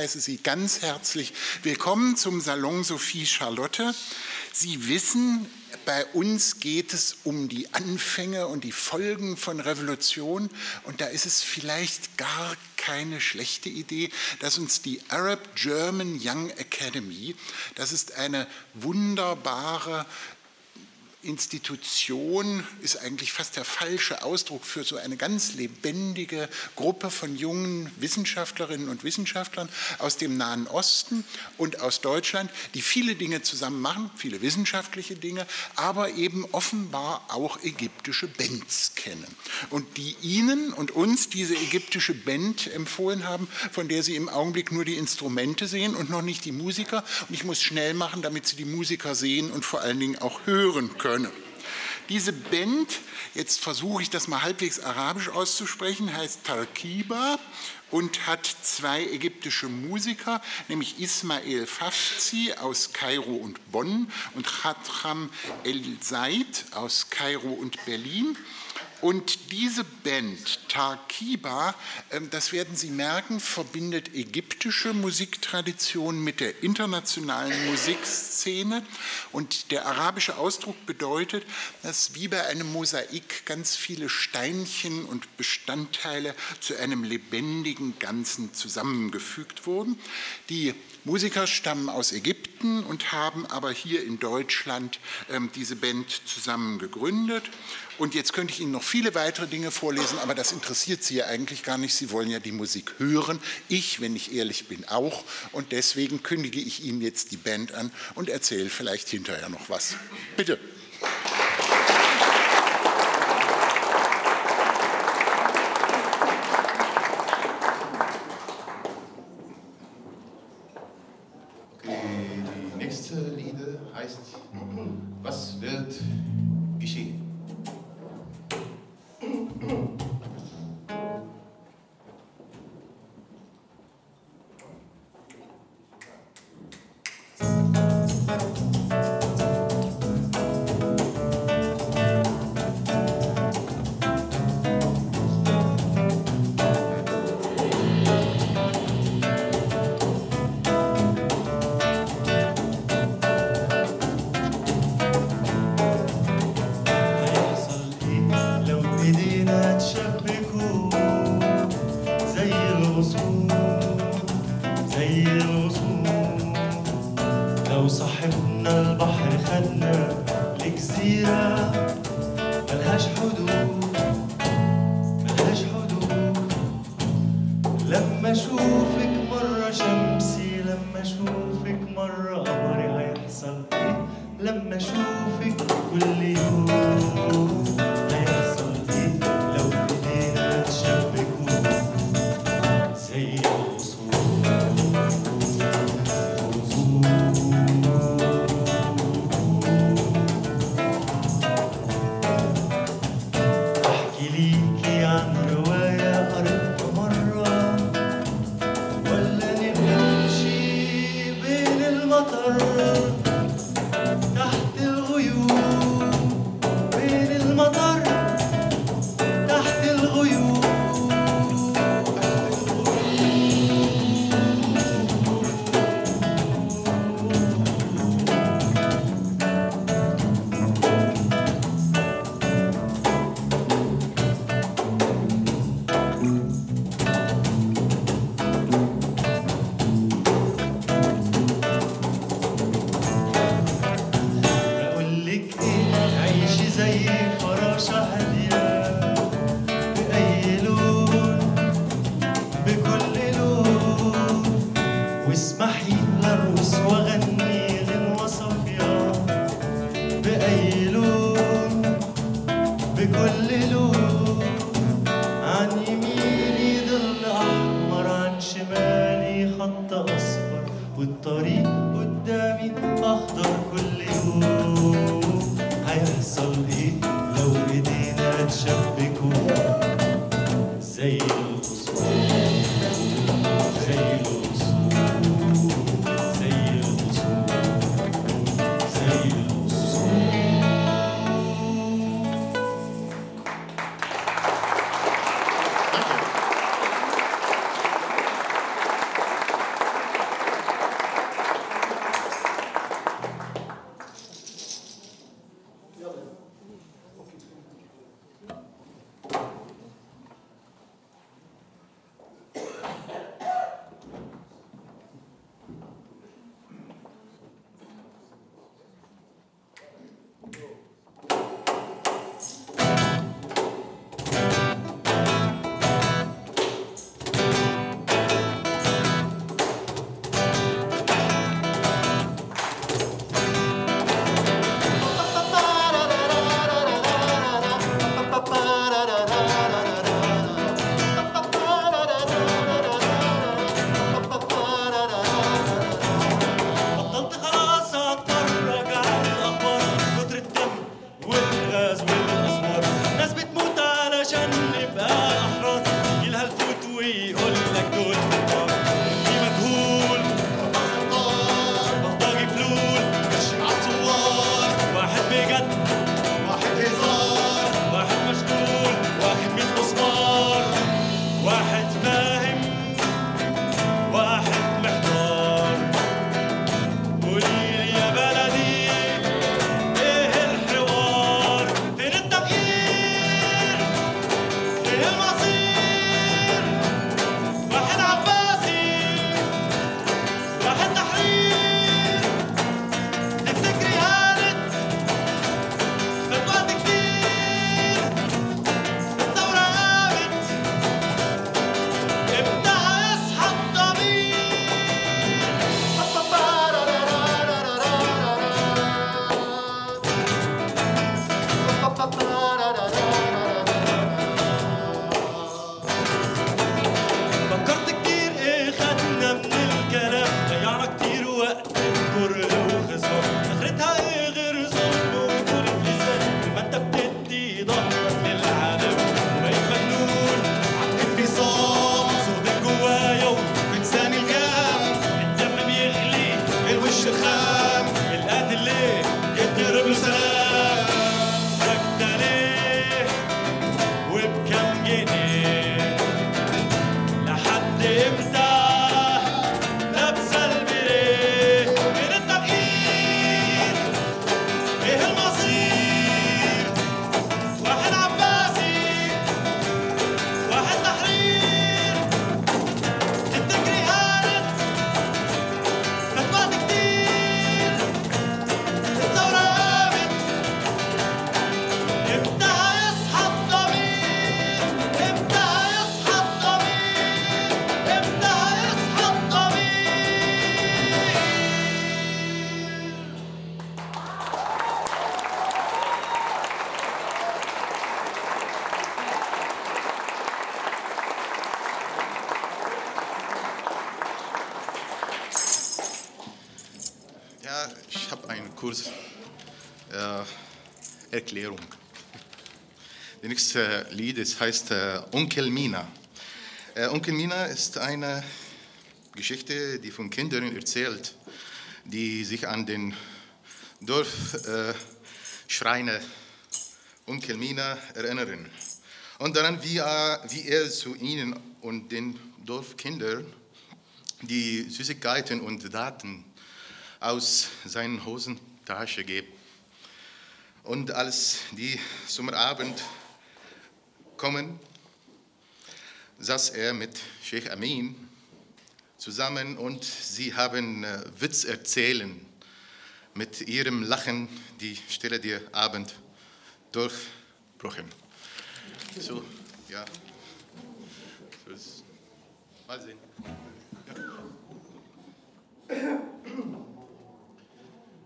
Heiße Sie ganz herzlich willkommen zum Salon Sophie Charlotte. Sie wissen, bei uns geht es um die Anfänge und die Folgen von Revolution und da ist es vielleicht gar keine schlechte Idee, dass uns die Arab German Young Academy, das ist eine wunderbare Institution ist eigentlich fast der falsche Ausdruck für so eine ganz lebendige Gruppe von jungen Wissenschaftlerinnen und Wissenschaftlern aus dem Nahen Osten und aus Deutschland, die viele Dinge zusammen machen, viele wissenschaftliche Dinge, aber eben offenbar auch ägyptische Bands kennen. Und die Ihnen und uns diese ägyptische Band empfohlen haben, von der Sie im Augenblick nur die Instrumente sehen und noch nicht die Musiker. Und ich muss schnell machen, damit Sie die Musiker sehen und vor allen Dingen auch hören können können. Diese Band, jetzt versuche ich das mal halbwegs arabisch auszusprechen, heißt Tarkiba und hat zwei ägyptische Musiker, nämlich Ismail Fafzi aus Kairo und Bonn und Khatram El Said aus Kairo und Berlin. Und diese Band, Tarkiba, ähm, das werden Sie merken, verbindet ägyptische Musiktradition mit der internationalen Musikszene. Und der arabische Ausdruck bedeutet, dass wie bei einem Mosaik ganz viele Steinchen und Bestandteile zu einem lebendigen Ganzen zusammengefügt wurden. Die Musiker stammen aus Ägypten und haben aber hier in Deutschland ähm, diese Band zusammen gegründet. Und jetzt könnte ich Ihnen noch viele weitere Dinge vorlesen, aber das interessiert Sie ja eigentlich gar nicht. Sie wollen ja die Musik hören. Ich, wenn ich ehrlich bin, auch. Und deswegen kündige ich Ihnen jetzt die Band an und erzähle vielleicht hinterher noch was. Bitte. small. Kurz äh, Erklärung. Das nächste Lied das heißt äh, Onkel Mina. Äh, Onkel Mina ist eine Geschichte, die von Kindern erzählt, die sich an den Dorfschreiner äh, Onkel Mina erinnern. Und daran, wie er, wie er zu ihnen und den Dorfkindern die Süßigkeiten und Daten aus seinen Hosentasche gibt. Und als die zum Abend kommen, saß er mit Sheikh Amin zusammen und sie haben äh, Witz erzählen. Mit ihrem Lachen die Stille der Abend durchbrochen. So, ja. So ist, mal sehen.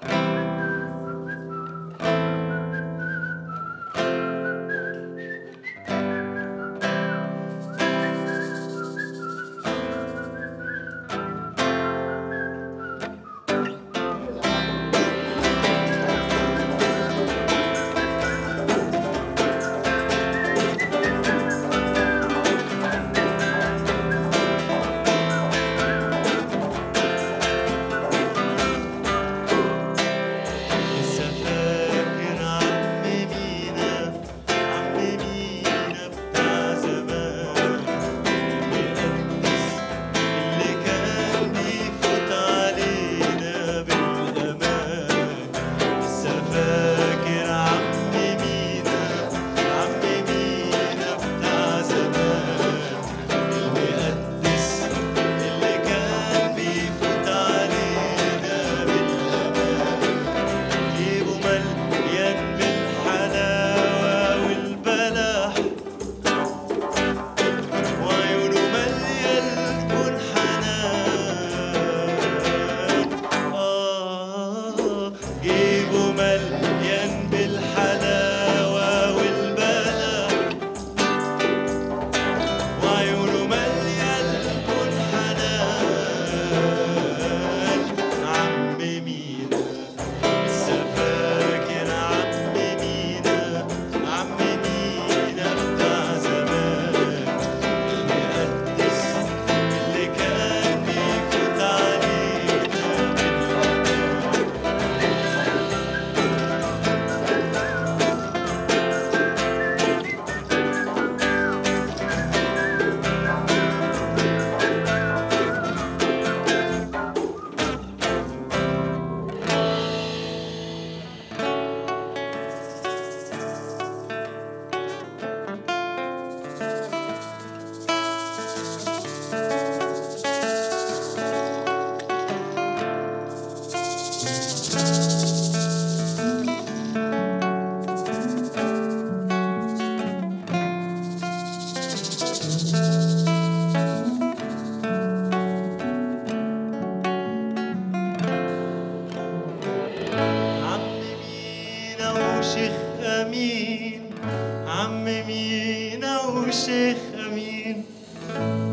Ja. عم مينا وشيخ أمين؟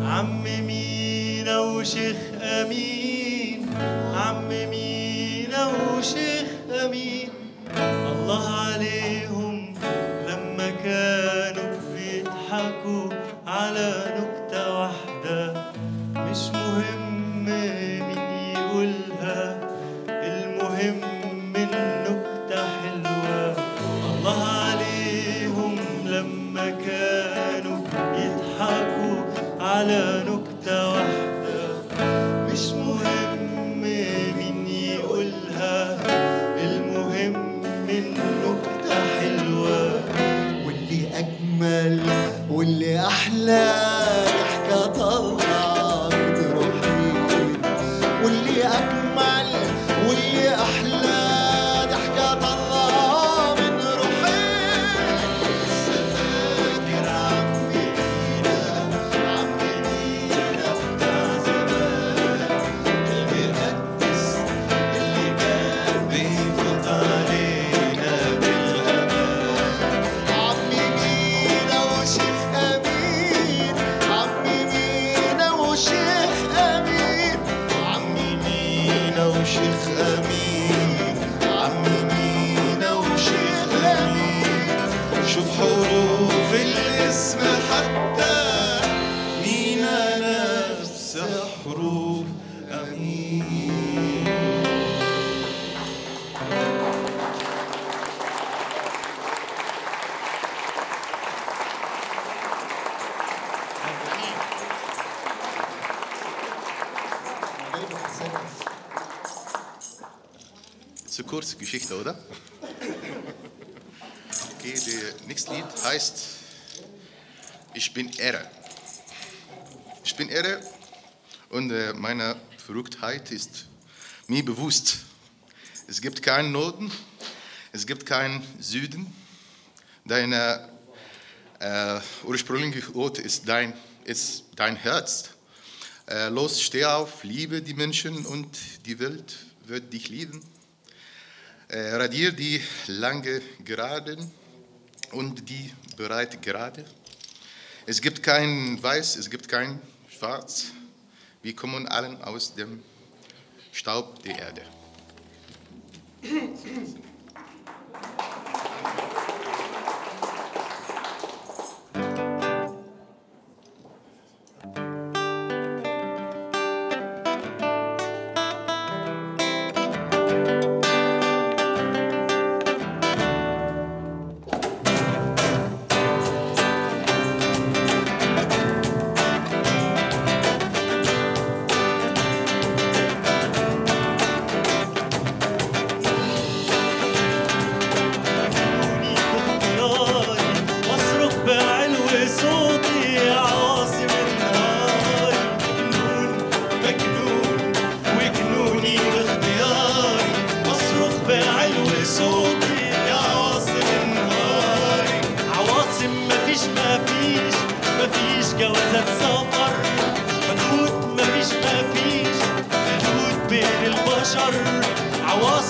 عم مينا وشيخ أمين؟ عم مينا وشيخ أمين؟ واللي أحلى Geschichte, oder? Okay, das nächste Lied heißt Ich bin Irre. Ich bin irre und äh, meine Verrücktheit ist mir bewusst. Es gibt keinen Norden, es gibt keinen Süden. Dein äh, ursprünglicher Ort ist dein, ist dein Herz. Äh, los, steh auf, liebe die Menschen und die Welt wird dich lieben. Äh, radier die lange Geraden und die breite Gerade. Es gibt kein Weiß, es gibt kein Schwarz. Wir kommen allen aus dem Staub der Erde.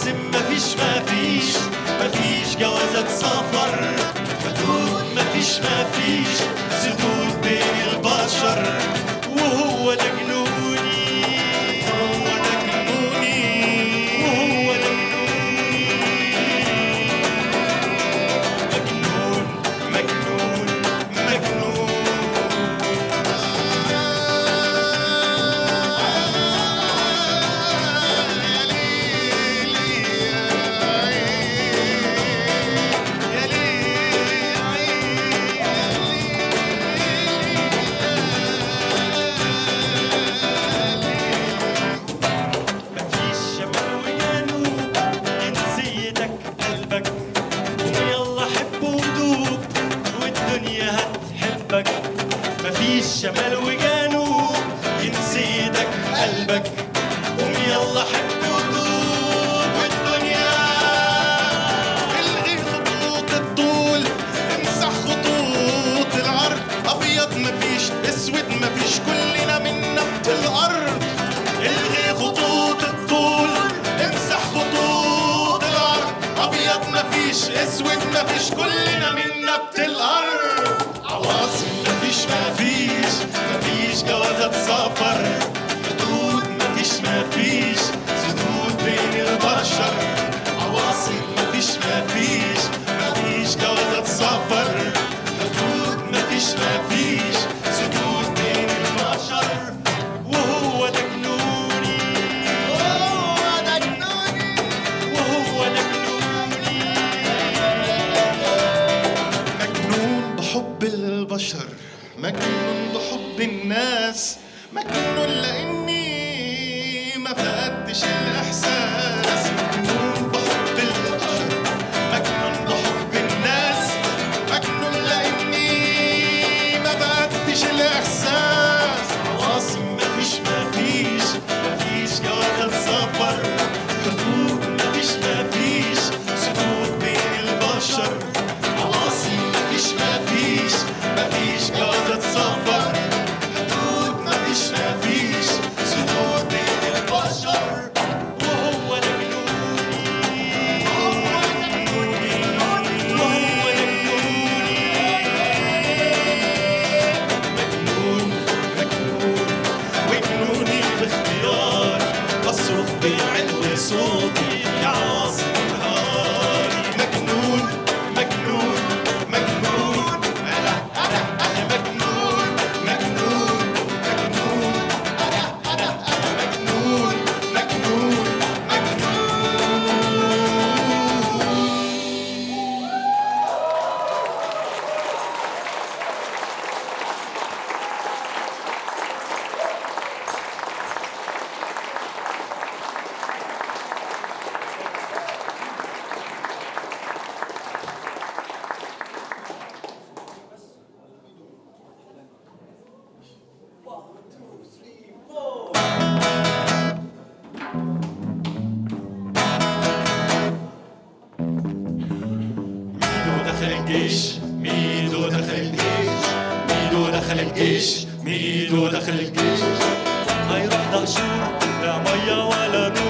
عواصم مفيش مفيش مفيش جوازات سفر. حدود مفيش مفيش سدود بين البشر. وهو ده جنوني الجيش. ميدو دخل الجيش. ميدو دخل الجيش. ميدو دخل الجيش. هيروح دهشور لا مية ولا نور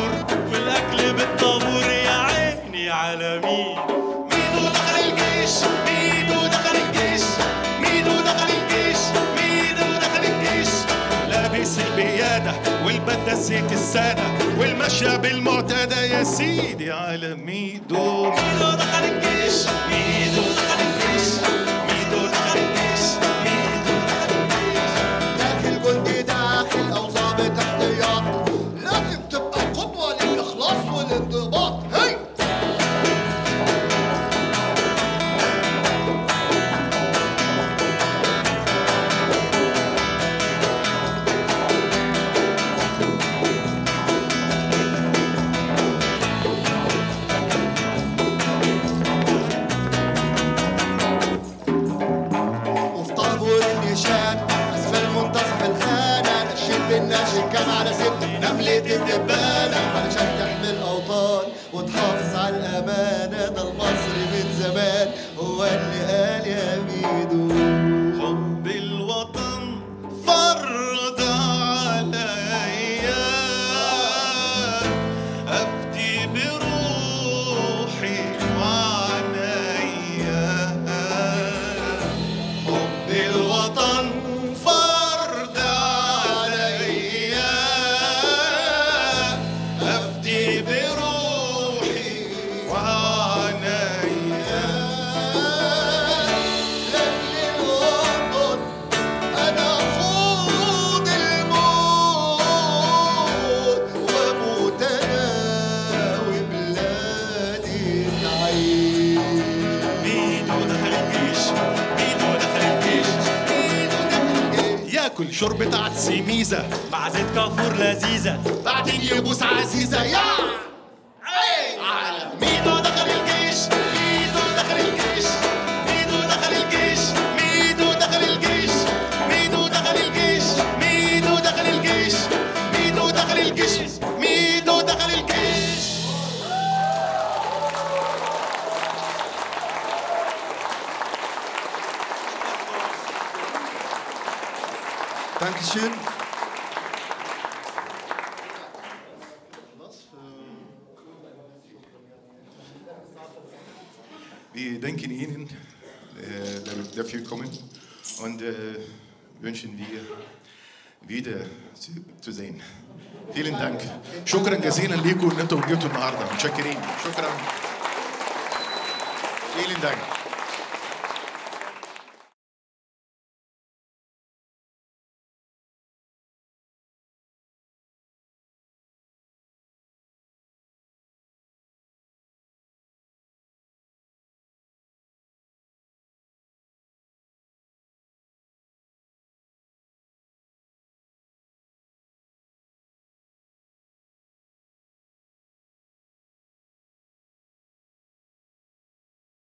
والبدلة الزيت السادة والمشى بالمعتادة يا سيدي على ميدو. ميدو دخل الجيش ميدو دخل ياكل شوربة عدس ميزة مع زيت كافور لذيذة. بعدين يبوس عزيزة. يا! dafür kommen und äh, wünschen wir wieder zu, zu sehen. Vielen Dank. شكرا جزيلا ليكم ان انتم جيتوا النهارده متشكرين شكرا. Vielen Dank.